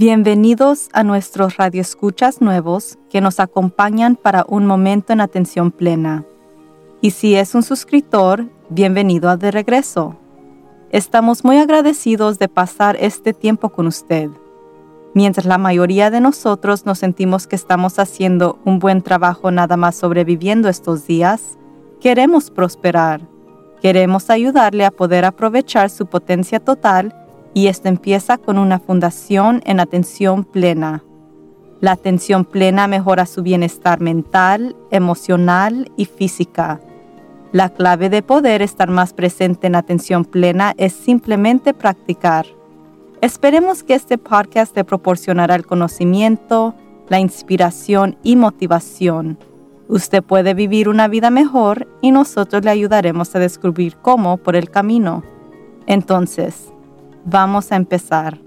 Bienvenidos a nuestros radioescuchas nuevos que nos acompañan para un momento en atención plena. Y si es un suscriptor, bienvenido de regreso. Estamos muy agradecidos de pasar este tiempo con usted. Mientras la mayoría de nosotros nos sentimos que estamos haciendo un buen trabajo nada más sobreviviendo estos días, queremos prosperar. Queremos ayudarle a poder aprovechar su potencia total y esto empieza con una fundación en atención plena. La atención plena mejora su bienestar mental, emocional y física. La clave de poder estar más presente en atención plena es simplemente practicar. Esperemos que este podcast te proporcionará el conocimiento, la inspiración y motivación. Usted puede vivir una vida mejor y nosotros le ayudaremos a descubrir cómo por el camino. Entonces, Vamos a empezar.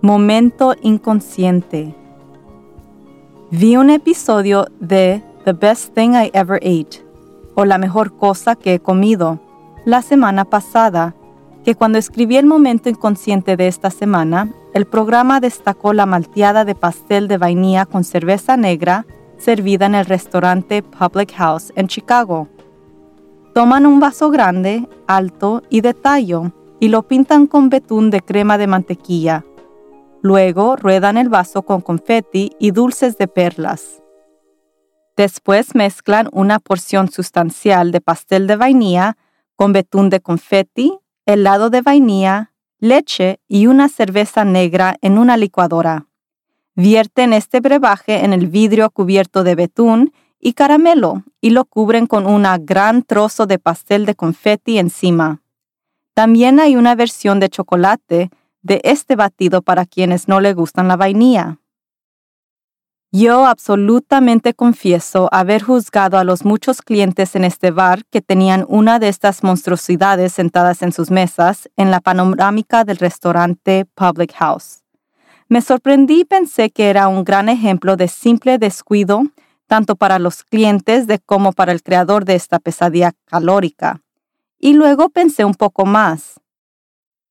Momento inconsciente. Vi un episodio de The Best Thing I Ever Ate, o La mejor cosa que he comido, la semana pasada, que cuando escribí el momento inconsciente de esta semana, el programa destacó la malteada de pastel de vainilla con cerveza negra servida en el restaurante Public House en Chicago. Toman un vaso grande, alto y de tallo y lo pintan con betún de crema de mantequilla. Luego ruedan el vaso con confeti y dulces de perlas. Después mezclan una porción sustancial de pastel de vainilla con betún de confeti, helado de vainilla, leche y una cerveza negra en una licuadora. Vierten este brebaje en el vidrio cubierto de betún y caramelo y lo cubren con un gran trozo de pastel de confeti encima. También hay una versión de chocolate de este batido para quienes no le gustan la vainilla. Yo absolutamente confieso haber juzgado a los muchos clientes en este bar que tenían una de estas monstruosidades sentadas en sus mesas en la panorámica del restaurante Public House. Me sorprendí y pensé que era un gran ejemplo de simple descuido tanto para los clientes de como para el creador de esta pesadilla calórica. Y luego pensé un poco más.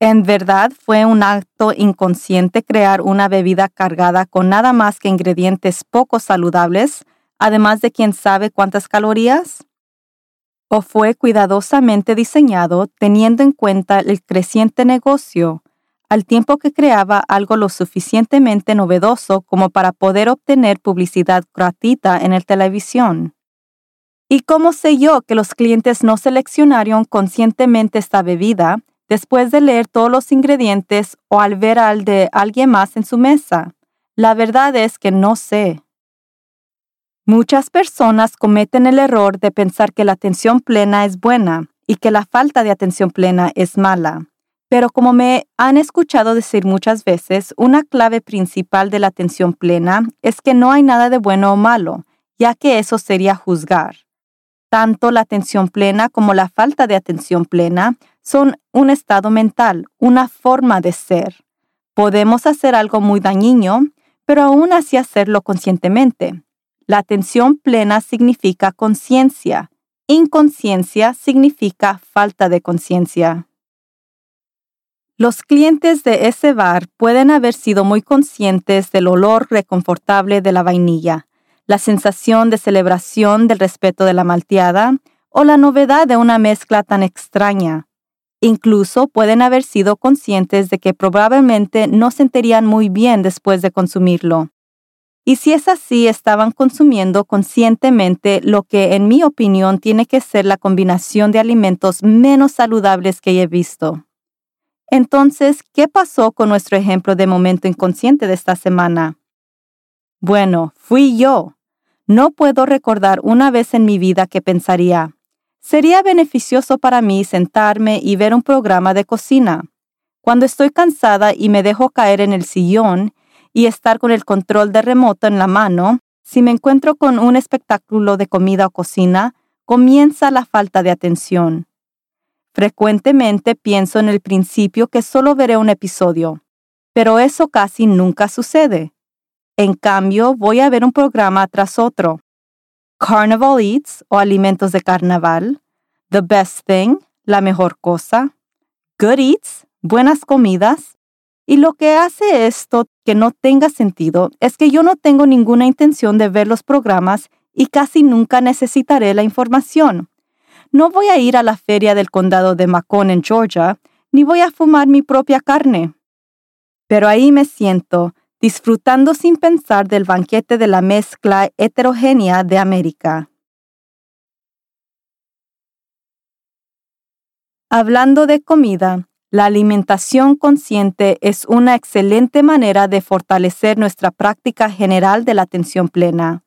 En verdad fue un acto inconsciente crear una bebida cargada con nada más que ingredientes poco saludables, además de quién sabe cuántas calorías. ¿O fue cuidadosamente diseñado teniendo en cuenta el creciente negocio, al tiempo que creaba algo lo suficientemente novedoso como para poder obtener publicidad gratuita en el televisión. ¿Y cómo sé yo que los clientes no seleccionaron conscientemente esta bebida después de leer todos los ingredientes o al ver al de alguien más en su mesa? La verdad es que no sé. Muchas personas cometen el error de pensar que la atención plena es buena y que la falta de atención plena es mala. Pero como me han escuchado decir muchas veces, una clave principal de la atención plena es que no hay nada de bueno o malo, ya que eso sería juzgar. Tanto la atención plena como la falta de atención plena son un estado mental, una forma de ser. Podemos hacer algo muy dañino, pero aún así hacerlo conscientemente. La atención plena significa conciencia. Inconsciencia significa falta de conciencia. Los clientes de ese bar pueden haber sido muy conscientes del olor reconfortable de la vainilla, la sensación de celebración del respeto de la malteada o la novedad de una mezcla tan extraña. Incluso pueden haber sido conscientes de que probablemente no sentirían muy bien después de consumirlo. Y si es así, estaban consumiendo conscientemente lo que en mi opinión tiene que ser la combinación de alimentos menos saludables que he visto. Entonces, ¿qué pasó con nuestro ejemplo de momento inconsciente de esta semana? Bueno, fui yo. No puedo recordar una vez en mi vida que pensaría, sería beneficioso para mí sentarme y ver un programa de cocina. Cuando estoy cansada y me dejo caer en el sillón y estar con el control de remoto en la mano, si me encuentro con un espectáculo de comida o cocina, comienza la falta de atención. Frecuentemente pienso en el principio que solo veré un episodio, pero eso casi nunca sucede. En cambio, voy a ver un programa tras otro. Carnival Eats o Alimentos de Carnaval, The Best Thing, La Mejor Cosa, good eats, buenas comidas. Y lo que hace esto que no tenga sentido es que yo no tengo ninguna intención de ver los programas y casi nunca necesitaré la información. No voy a ir a la feria del condado de Macon en Georgia, ni voy a fumar mi propia carne. Pero ahí me siento, disfrutando sin pensar del banquete de la mezcla heterogénea de América. Hablando de comida, la alimentación consciente es una excelente manera de fortalecer nuestra práctica general de la atención plena.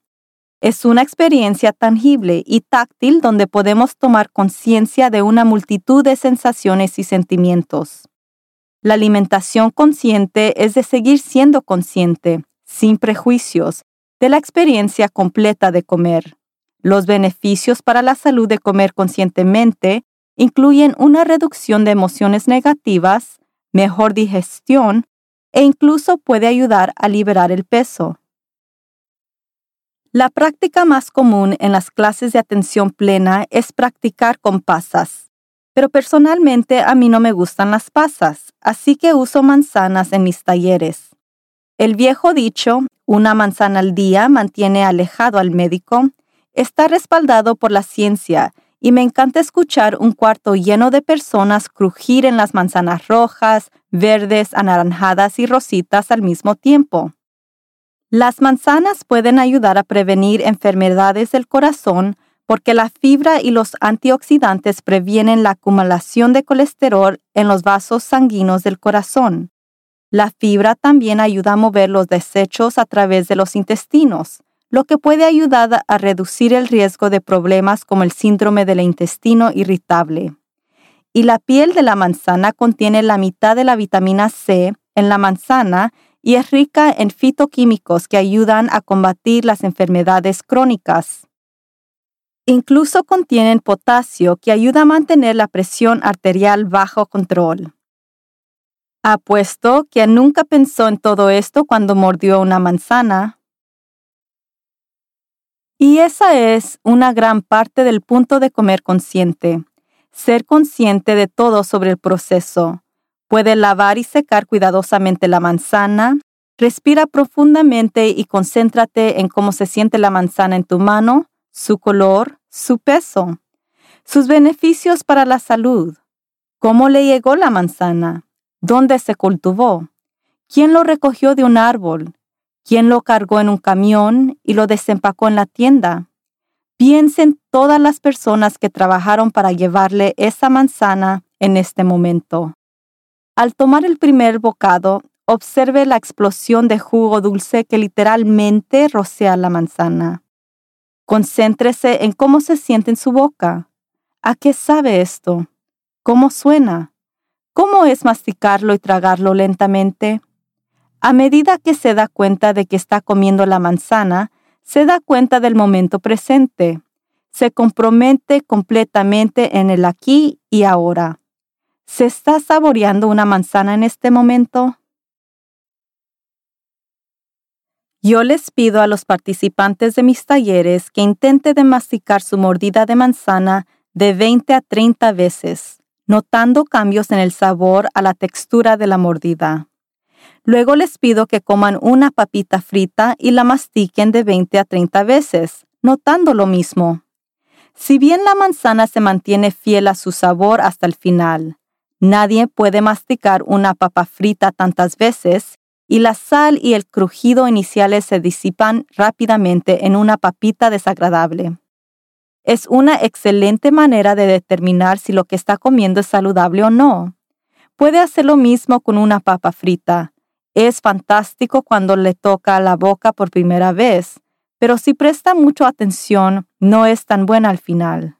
Es una experiencia tangible y táctil donde podemos tomar conciencia de una multitud de sensaciones y sentimientos. La alimentación consciente es de seguir siendo consciente, sin prejuicios, de la experiencia completa de comer. Los beneficios para la salud de comer conscientemente incluyen una reducción de emociones negativas, mejor digestión e incluso puede ayudar a liberar el peso. La práctica más común en las clases de atención plena es practicar con pasas pero personalmente a mí no me gustan las pasas, así que uso manzanas en mis talleres. El viejo dicho, una manzana al día mantiene alejado al médico, está respaldado por la ciencia y me encanta escuchar un cuarto lleno de personas crujir en las manzanas rojas, verdes, anaranjadas y rositas al mismo tiempo. Las manzanas pueden ayudar a prevenir enfermedades del corazón porque la fibra y los antioxidantes previenen la acumulación de colesterol en los vasos sanguíneos del corazón. La fibra también ayuda a mover los desechos a través de los intestinos, lo que puede ayudar a reducir el riesgo de problemas como el síndrome del intestino irritable. Y la piel de la manzana contiene la mitad de la vitamina C en la manzana y es rica en fitoquímicos que ayudan a combatir las enfermedades crónicas. Incluso contienen potasio que ayuda a mantener la presión arterial bajo control. Apuesto que nunca pensó en todo esto cuando mordió una manzana. Y esa es una gran parte del punto de comer consciente. Ser consciente de todo sobre el proceso. Puede lavar y secar cuidadosamente la manzana. Respira profundamente y concéntrate en cómo se siente la manzana en tu mano su color, su peso, sus beneficios para la salud, cómo le llegó la manzana, dónde se cultivó, quién lo recogió de un árbol, quién lo cargó en un camión y lo desempacó en la tienda. Piensen todas las personas que trabajaron para llevarle esa manzana en este momento. Al tomar el primer bocado, observe la explosión de jugo dulce que literalmente rocea la manzana. Concéntrese en cómo se siente en su boca. ¿A qué sabe esto? ¿Cómo suena? ¿Cómo es masticarlo y tragarlo lentamente? A medida que se da cuenta de que está comiendo la manzana, se da cuenta del momento presente. Se compromete completamente en el aquí y ahora. ¿Se está saboreando una manzana en este momento? Yo les pido a los participantes de mis talleres que intenten de masticar su mordida de manzana de 20 a 30 veces, notando cambios en el sabor a la textura de la mordida. Luego les pido que coman una papita frita y la mastiquen de 20 a 30 veces, notando lo mismo. Si bien la manzana se mantiene fiel a su sabor hasta el final, nadie puede masticar una papa frita tantas veces y la sal y el crujido iniciales se disipan rápidamente en una papita desagradable. Es una excelente manera de determinar si lo que está comiendo es saludable o no. Puede hacer lo mismo con una papa frita. Es fantástico cuando le toca la boca por primera vez, pero si presta mucha atención, no es tan buena al final.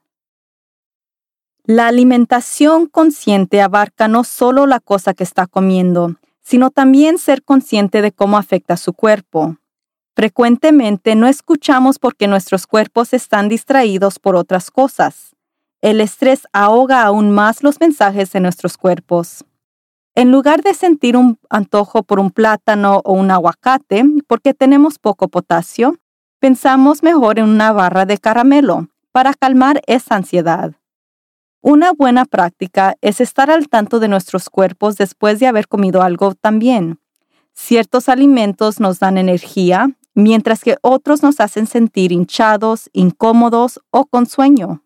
La alimentación consciente abarca no solo la cosa que está comiendo, sino también ser consciente de cómo afecta su cuerpo. Frecuentemente no escuchamos porque nuestros cuerpos están distraídos por otras cosas. El estrés ahoga aún más los mensajes de nuestros cuerpos. En lugar de sentir un antojo por un plátano o un aguacate porque tenemos poco potasio, pensamos mejor en una barra de caramelo para calmar esa ansiedad. Una buena práctica es estar al tanto de nuestros cuerpos después de haber comido algo también. Ciertos alimentos nos dan energía, mientras que otros nos hacen sentir hinchados, incómodos o con sueño.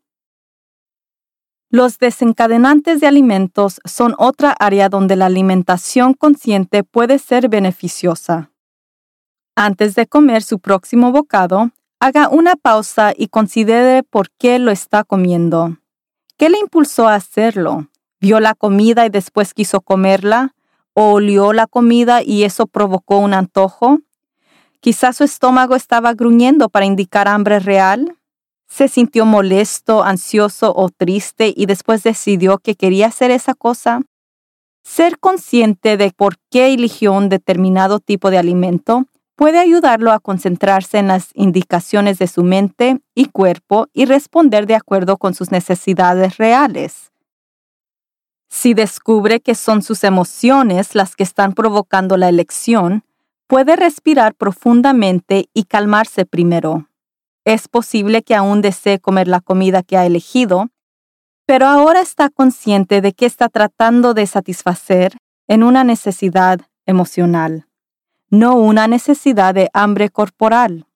Los desencadenantes de alimentos son otra área donde la alimentación consciente puede ser beneficiosa. Antes de comer su próximo bocado, haga una pausa y considere por qué lo está comiendo. ¿Qué le impulsó a hacerlo? ¿Vio la comida y después quiso comerla? ¿O olió la comida y eso provocó un antojo? Quizás su estómago estaba gruñendo para indicar hambre real. Se sintió molesto, ansioso o triste y después decidió que quería hacer esa cosa. Ser consciente de por qué eligió un determinado tipo de alimento puede ayudarlo a concentrarse en las indicaciones de su mente y cuerpo y responder de acuerdo con sus necesidades reales. Si descubre que son sus emociones las que están provocando la elección, puede respirar profundamente y calmarse primero. Es posible que aún desee comer la comida que ha elegido, pero ahora está consciente de que está tratando de satisfacer en una necesidad emocional no una necesidad de hambre corporal.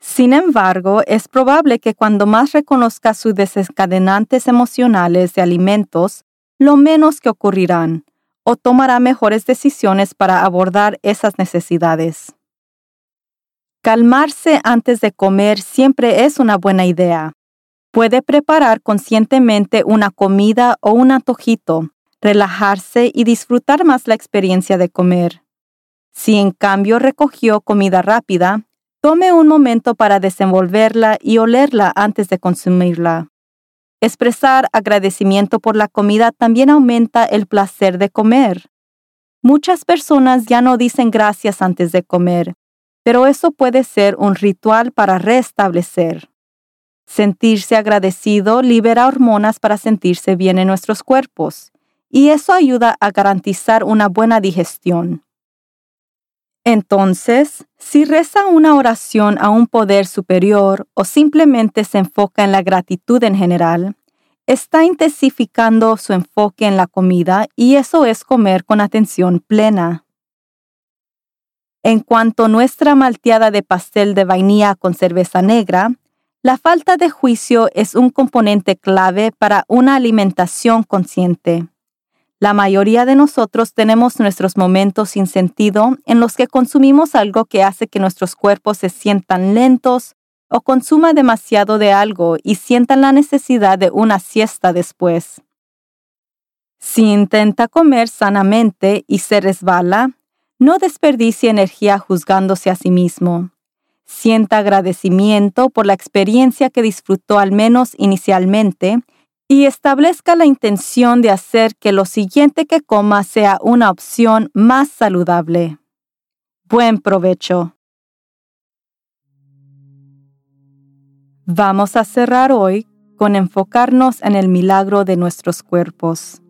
Sin embargo, es probable que cuando más reconozca sus desencadenantes emocionales de alimentos, lo menos que ocurrirán, o tomará mejores decisiones para abordar esas necesidades. Calmarse antes de comer siempre es una buena idea. Puede preparar conscientemente una comida o un antojito, relajarse y disfrutar más la experiencia de comer. Si en cambio recogió comida rápida, tome un momento para desenvolverla y olerla antes de consumirla. Expresar agradecimiento por la comida también aumenta el placer de comer. Muchas personas ya no dicen gracias antes de comer, pero eso puede ser un ritual para restablecer. Sentirse agradecido libera hormonas para sentirse bien en nuestros cuerpos, y eso ayuda a garantizar una buena digestión. Entonces, si reza una oración a un poder superior o simplemente se enfoca en la gratitud en general, está intensificando su enfoque en la comida y eso es comer con atención plena. En cuanto a nuestra malteada de pastel de vainilla con cerveza negra, la falta de juicio es un componente clave para una alimentación consciente. La mayoría de nosotros tenemos nuestros momentos sin sentido en los que consumimos algo que hace que nuestros cuerpos se sientan lentos o consuma demasiado de algo y sientan la necesidad de una siesta después. Si intenta comer sanamente y se resbala, no desperdicie energía juzgándose a sí mismo. Sienta agradecimiento por la experiencia que disfrutó al menos inicialmente y establezca la intención de hacer que lo siguiente que coma sea una opción más saludable. Buen provecho. Vamos a cerrar hoy con enfocarnos en el milagro de nuestros cuerpos.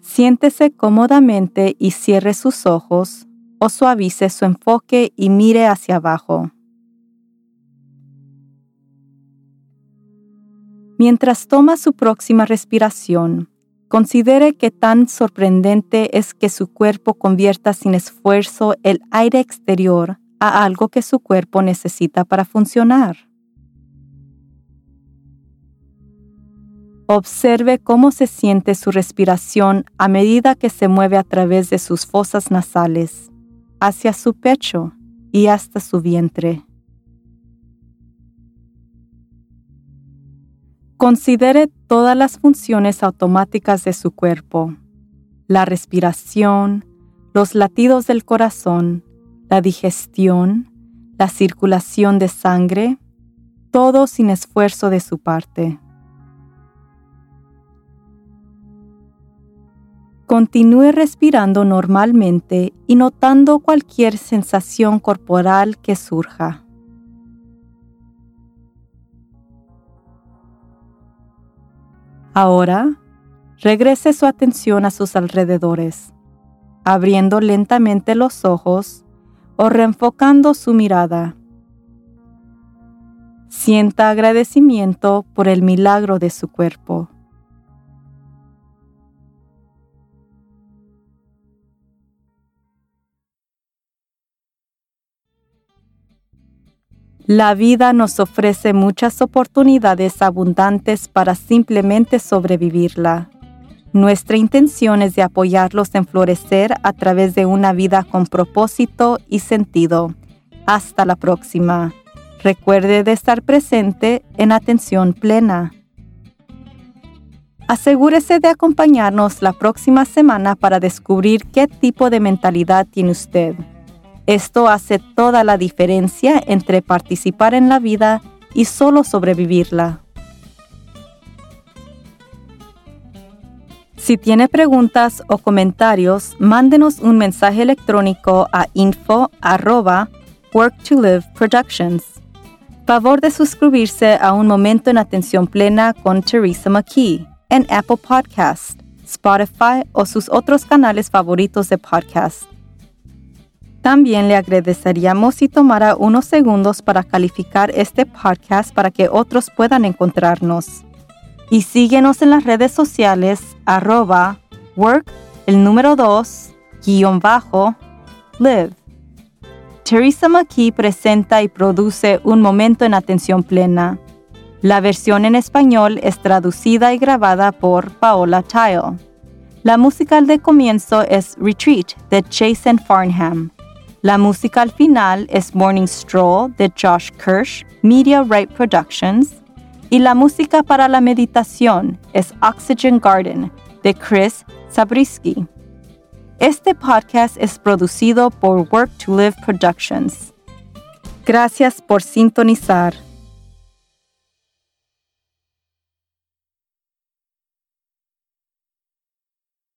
Siéntese cómodamente y cierre sus ojos o suavice su enfoque y mire hacia abajo. Mientras toma su próxima respiración, considere que tan sorprendente es que su cuerpo convierta sin esfuerzo el aire exterior a algo que su cuerpo necesita para funcionar. Observe cómo se siente su respiración a medida que se mueve a través de sus fosas nasales, hacia su pecho y hasta su vientre. Considere todas las funciones automáticas de su cuerpo, la respiración, los latidos del corazón, la digestión, la circulación de sangre, todo sin esfuerzo de su parte. Continúe respirando normalmente y notando cualquier sensación corporal que surja. Ahora, regrese su atención a sus alrededores, abriendo lentamente los ojos o reenfocando su mirada. Sienta agradecimiento por el milagro de su cuerpo. La vida nos ofrece muchas oportunidades abundantes para simplemente sobrevivirla. Nuestra intención es de apoyarlos en florecer a través de una vida con propósito y sentido. Hasta la próxima. Recuerde de estar presente en atención plena. Asegúrese de acompañarnos la próxima semana para descubrir qué tipo de mentalidad tiene usted. Esto hace toda la diferencia entre participar en la vida y solo sobrevivirla. Si tiene preguntas o comentarios, mándenos un mensaje electrónico a info work to. Favor de suscribirse a Un Momento en Atención Plena con Teresa McKee en Apple Podcast, Spotify o sus otros canales favoritos de podcast. También le agradeceríamos si tomara unos segundos para calificar este podcast para que otros puedan encontrarnos. Y síguenos en las redes sociales arroba work el número 2 guion bajo live. Teresa McKee presenta y produce Un Momento en Atención Plena. La versión en español es traducida y grabada por Paola Tile. La música de comienzo es Retreat de Jason Farnham. La música al final es Morning Stroll de Josh Kirsch, Media Right Productions, y la música para la meditación es Oxygen Garden de Chris Zabriskie. Este podcast es producido por Work to Live Productions. Gracias por sintonizar.